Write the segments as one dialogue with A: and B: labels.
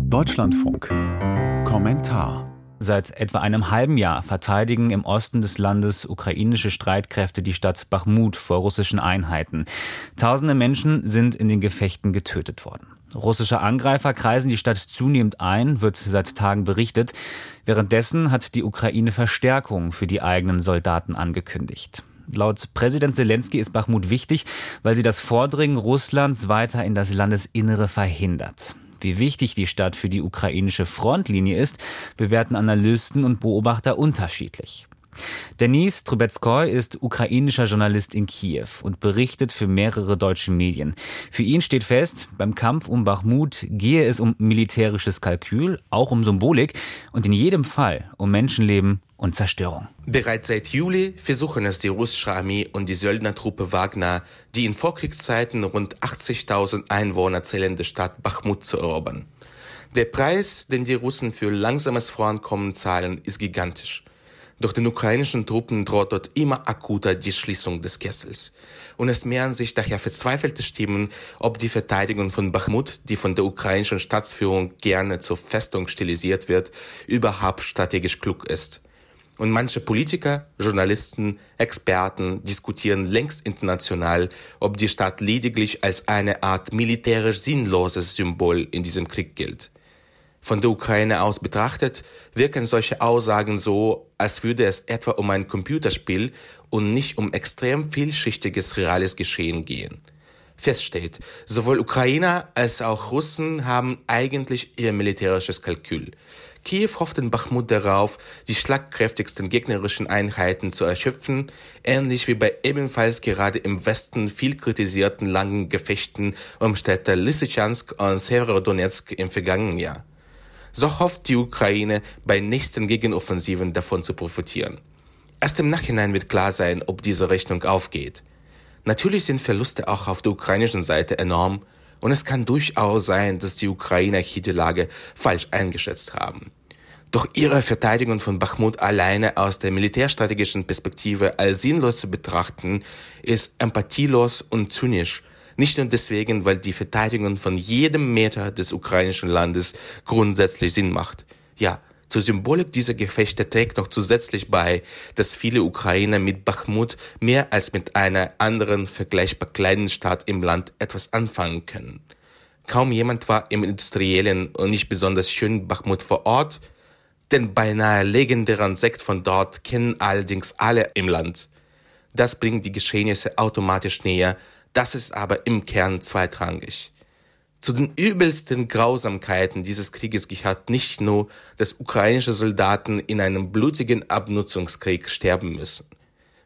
A: Deutschlandfunk. Kommentar.
B: Seit etwa einem halben Jahr verteidigen im Osten des Landes ukrainische Streitkräfte die Stadt Bachmut vor russischen Einheiten. Tausende Menschen sind in den Gefechten getötet worden. Russische Angreifer kreisen die Stadt zunehmend ein, wird seit Tagen berichtet. Währenddessen hat die Ukraine Verstärkung für die eigenen Soldaten angekündigt. Laut Präsident Zelensky ist Bachmut wichtig, weil sie das Vordringen Russlands weiter in das Landesinnere verhindert. Wie wichtig die Stadt für die ukrainische Frontlinie ist, bewerten Analysten und Beobachter unterschiedlich. Denis Trubetskoy ist ukrainischer Journalist in Kiew und berichtet für mehrere deutsche Medien. Für ihn steht fest, beim Kampf um Bachmut gehe es um militärisches Kalkül, auch um Symbolik und in jedem Fall um Menschenleben und Zerstörung.
C: Bereits seit Juli versuchen es die russische Armee und die Söldnertruppe Wagner, die in Vorkriegszeiten rund 80.000 Einwohner zählende Stadt Bachmut zu erobern. Der Preis, den die Russen für langsames Vorankommen zahlen, ist gigantisch. Durch den ukrainischen Truppen droht dort immer akuter die Schließung des Kessels. Und es mehren sich daher verzweifelte Stimmen, ob die Verteidigung von Bachmut, die von der ukrainischen Staatsführung gerne zur Festung stilisiert wird, überhaupt strategisch klug ist. Und manche Politiker, Journalisten, Experten diskutieren längst international, ob die Stadt lediglich als eine Art militärisch sinnloses Symbol in diesem Krieg gilt. Von der Ukraine aus betrachtet wirken solche Aussagen so, als würde es etwa um ein Computerspiel und nicht um extrem vielschichtiges reales Geschehen gehen. Fest steht, sowohl Ukrainer als auch Russen haben eigentlich ihr militärisches Kalkül. Kiew hofft in Bachmut darauf, die schlagkräftigsten gegnerischen Einheiten zu erschöpfen, ähnlich wie bei ebenfalls gerade im Westen viel kritisierten langen Gefechten um Städte Lysychansk und Severodonetsk im vergangenen Jahr so hofft die Ukraine bei nächsten Gegenoffensiven davon zu profitieren. Erst im Nachhinein wird klar sein, ob diese Rechnung aufgeht. Natürlich sind Verluste auch auf der ukrainischen Seite enorm und es kann durchaus sein, dass die Ukrainer hier die Lage falsch eingeschätzt haben. Doch ihre Verteidigung von Bachmut alleine aus der militärstrategischen Perspektive als sinnlos zu betrachten, ist empathielos und zynisch nicht nur deswegen, weil die Verteidigung von jedem Meter des ukrainischen Landes grundsätzlich Sinn macht. Ja, zur Symbolik dieser Gefechte trägt noch zusätzlich bei, dass viele Ukrainer mit Bachmut mehr als mit einer anderen vergleichbar kleinen Stadt im Land etwas anfangen können. Kaum jemand war im industriellen und nicht besonders schönen Bachmut vor Ort, den beinahe legendären Sekt von dort kennen allerdings alle im Land. Das bringt die Geschehnisse automatisch näher, das ist aber im Kern zweitrangig. Zu den übelsten Grausamkeiten dieses Krieges gehört nicht nur, dass ukrainische Soldaten in einem blutigen Abnutzungskrieg sterben müssen.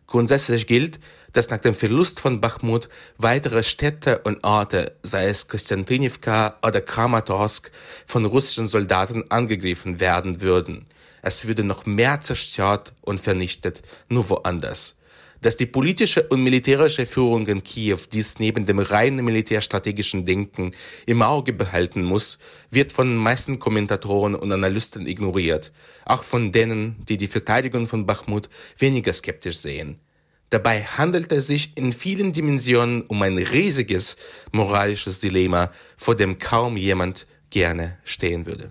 C: Grundsätzlich gilt, dass nach dem Verlust von Bachmut weitere Städte und Orte, sei es Konstantinivka oder Kramatorsk, von russischen Soldaten angegriffen werden würden. Es würde noch mehr zerstört und vernichtet, nur woanders. Dass die politische und militärische Führung in Kiew dies neben dem reinen militärstrategischen Denken im Auge behalten muss, wird von den meisten Kommentatoren und Analysten ignoriert, auch von denen, die die Verteidigung von Bachmut weniger skeptisch sehen. Dabei handelt es sich in vielen Dimensionen um ein riesiges moralisches Dilemma, vor dem kaum jemand gerne stehen würde.